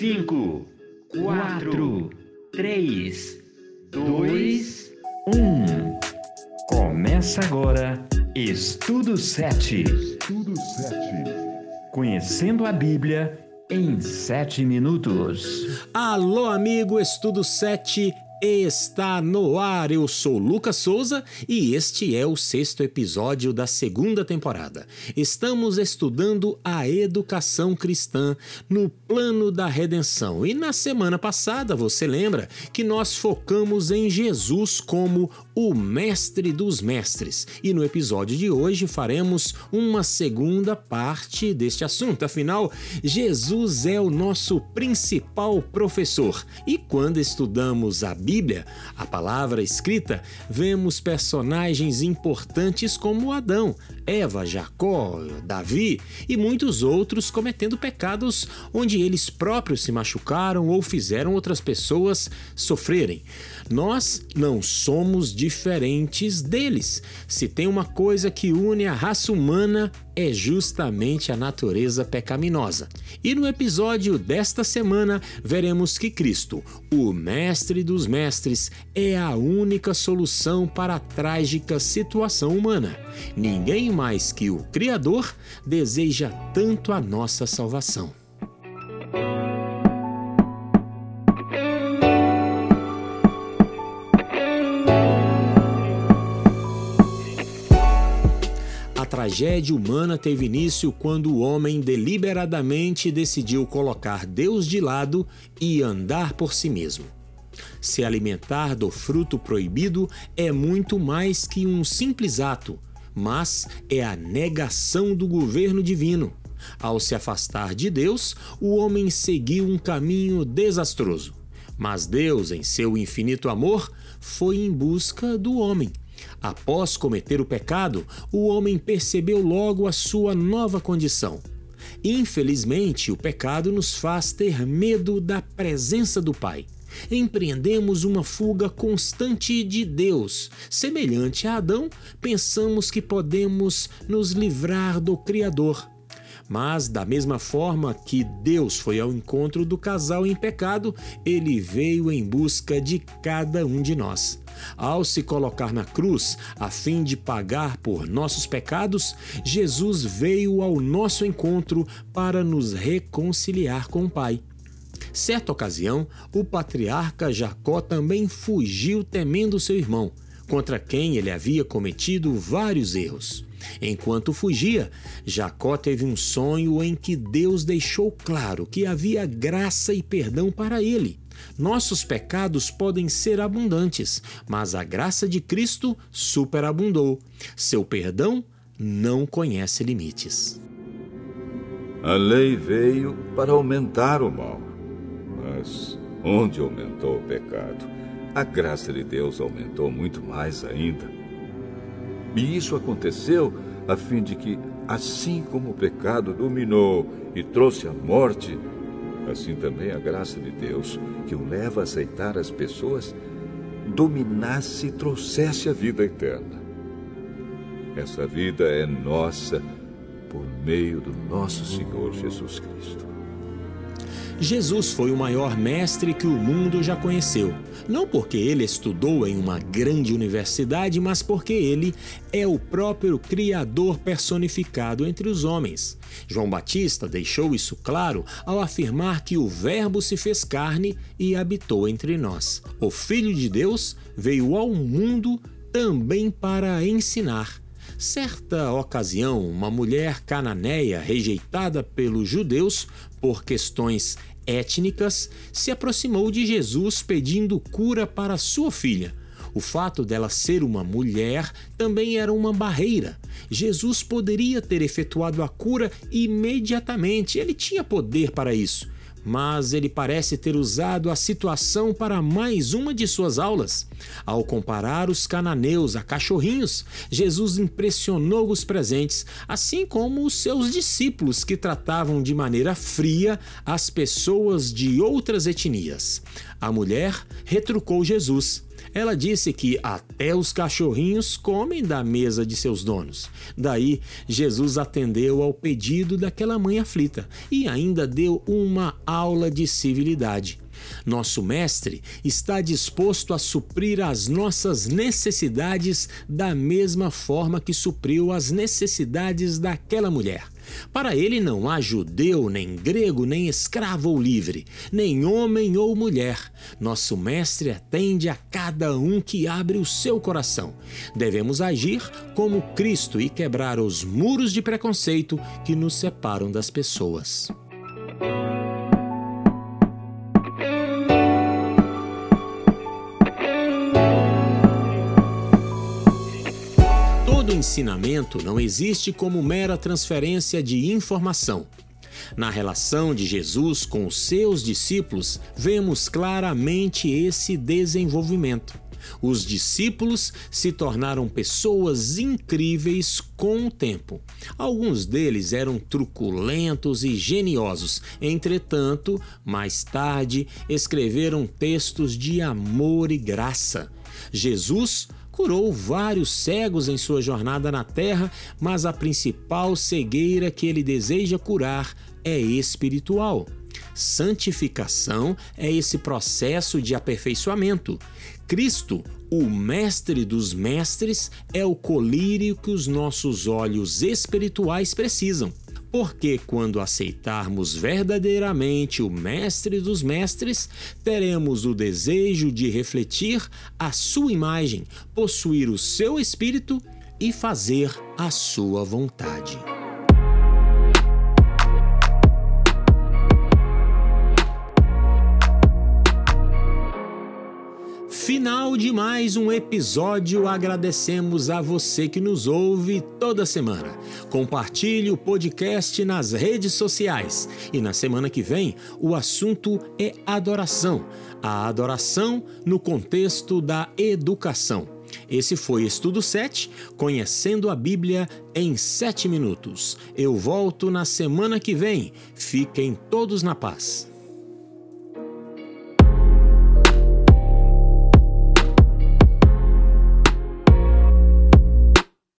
5, 4, 3, 2, 1. Começa agora Estudo 7. Estudo 7. Conhecendo a Bíblia em 7 minutos. Alô, amigo, Estudo 7 está no ar. Eu sou Lucas Souza e este é o sexto episódio da segunda temporada. Estamos estudando a educação cristã no plano da redenção. E na semana passada, você lembra que nós focamos em Jesus como o mestre dos mestres. E no episódio de hoje faremos uma segunda parte deste assunto. Afinal, Jesus é o nosso principal professor. E quando estudamos a Bíblia, Bíblia, a palavra escrita, vemos personagens importantes como Adão, Eva, Jacó, Davi e muitos outros cometendo pecados onde eles próprios se machucaram ou fizeram outras pessoas sofrerem. Nós não somos diferentes deles. Se tem uma coisa que une a raça humana, é justamente a natureza pecaminosa. E no episódio desta semana, veremos que Cristo, o Mestre dos Mestres, é a única solução para a trágica situação humana. Ninguém mais que o Criador deseja tanto a nossa salvação. Tragédia humana teve início quando o homem deliberadamente decidiu colocar Deus de lado e andar por si mesmo. Se alimentar do fruto proibido é muito mais que um simples ato, mas é a negação do governo divino. Ao se afastar de Deus, o homem seguiu um caminho desastroso. Mas Deus, em seu infinito amor, foi em busca do homem Após cometer o pecado, o homem percebeu logo a sua nova condição. Infelizmente, o pecado nos faz ter medo da presença do Pai. Empreendemos uma fuga constante de Deus. Semelhante a Adão, pensamos que podemos nos livrar do Criador. Mas, da mesma forma que Deus foi ao encontro do casal em pecado, ele veio em busca de cada um de nós. Ao se colocar na cruz, a fim de pagar por nossos pecados, Jesus veio ao nosso encontro para nos reconciliar com o Pai. Certa ocasião, o patriarca Jacó também fugiu temendo seu irmão, contra quem ele havia cometido vários erros. Enquanto fugia, Jacó teve um sonho em que Deus deixou claro que havia graça e perdão para ele. Nossos pecados podem ser abundantes, mas a graça de Cristo superabundou. Seu perdão não conhece limites. A lei veio para aumentar o mal, mas onde aumentou o pecado, a graça de Deus aumentou muito mais ainda. E isso aconteceu a fim de que, assim como o pecado dominou e trouxe a morte, assim também a graça de Deus, que o leva a aceitar as pessoas, dominasse e trouxesse a vida eterna. Essa vida é nossa por meio do nosso Senhor Jesus Cristo. Jesus foi o maior mestre que o mundo já conheceu. Não porque ele estudou em uma grande universidade, mas porque ele é o próprio Criador personificado entre os homens. João Batista deixou isso claro ao afirmar que o Verbo se fez carne e habitou entre nós. O Filho de Deus veio ao mundo também para ensinar. Certa ocasião, uma mulher cananeia rejeitada pelos judeus por questões étnicas, se aproximou de Jesus pedindo cura para sua filha. O fato dela ser uma mulher também era uma barreira. Jesus poderia ter efetuado a cura imediatamente, ele tinha poder para isso mas ele parece ter usado a situação para mais uma de suas aulas. Ao comparar os cananeus a cachorrinhos, Jesus impressionou os presentes, assim como os seus discípulos que tratavam de maneira fria as pessoas de outras etnias. A mulher retrucou Jesus. Ela disse que até os cachorrinhos comem da mesa de seus donos. Daí, Jesus atendeu ao pedido daquela mãe aflita e ainda deu uma aula de civilidade. Nosso Mestre está disposto a suprir as nossas necessidades da mesma forma que supriu as necessidades daquela mulher. Para ele não há judeu, nem grego, nem escravo ou livre, nem homem ou mulher. Nosso Mestre atende a cada um que abre o seu coração. Devemos agir como Cristo e quebrar os muros de preconceito que nos separam das pessoas. Todo ensinamento não existe como mera transferência de informação. Na relação de Jesus com os seus discípulos, vemos claramente esse desenvolvimento. Os discípulos se tornaram pessoas incríveis com o tempo. Alguns deles eram truculentos e geniosos, entretanto, mais tarde escreveram textos de amor e graça. Jesus curou vários cegos em sua jornada na terra, mas a principal cegueira que ele deseja curar é espiritual. Santificação é esse processo de aperfeiçoamento. Cristo, o Mestre dos Mestres, é o colírio que os nossos olhos espirituais precisam. Porque quando aceitarmos verdadeiramente o Mestre dos Mestres, teremos o desejo de refletir a sua imagem, possuir o seu espírito e fazer a sua vontade. Final de mais um episódio, agradecemos a você que nos ouve toda semana. Compartilhe o podcast nas redes sociais e na semana que vem o assunto é adoração. A adoração no contexto da educação. Esse foi Estudo 7, Conhecendo a Bíblia em 7 minutos. Eu volto na semana que vem. Fiquem todos na paz.